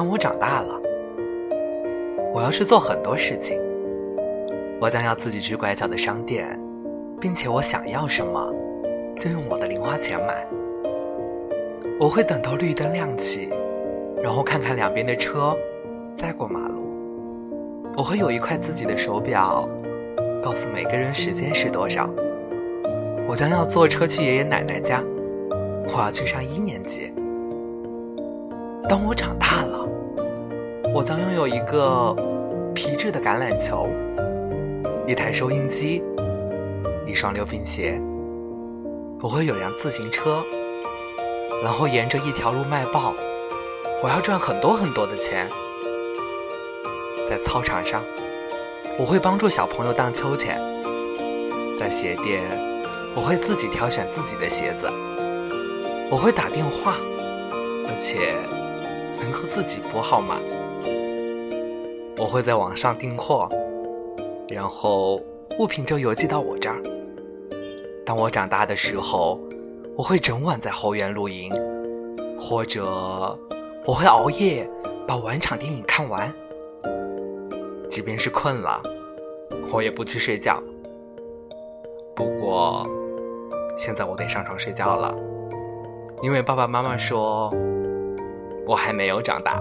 当我长大了，我要去做很多事情。我将要自己去拐角的商店，并且我想要什么，就用我的零花钱买。我会等到绿灯亮起，然后看看两边的车，再过马路。我会有一块自己的手表，告诉每个人时间是多少。我将要坐车去爷爷奶奶家，我要去上一年级。当我长大了，我将拥有一个皮质的橄榄球，一台收音机，一双溜冰鞋。我会有辆自行车，然后沿着一条路卖报。我要赚很多很多的钱。在操场上，我会帮助小朋友荡秋千。在鞋店，我会自己挑选自己的鞋子。我会打电话，而且。能够自己拨号码，我会在网上订货，然后物品就邮寄到我这儿。当我长大的时候，我会整晚在后院露营，或者我会熬夜把晚场电影看完。即便是困了，我也不去睡觉。不过，现在我得上床睡觉了，因为爸爸妈妈说。我还没有长大。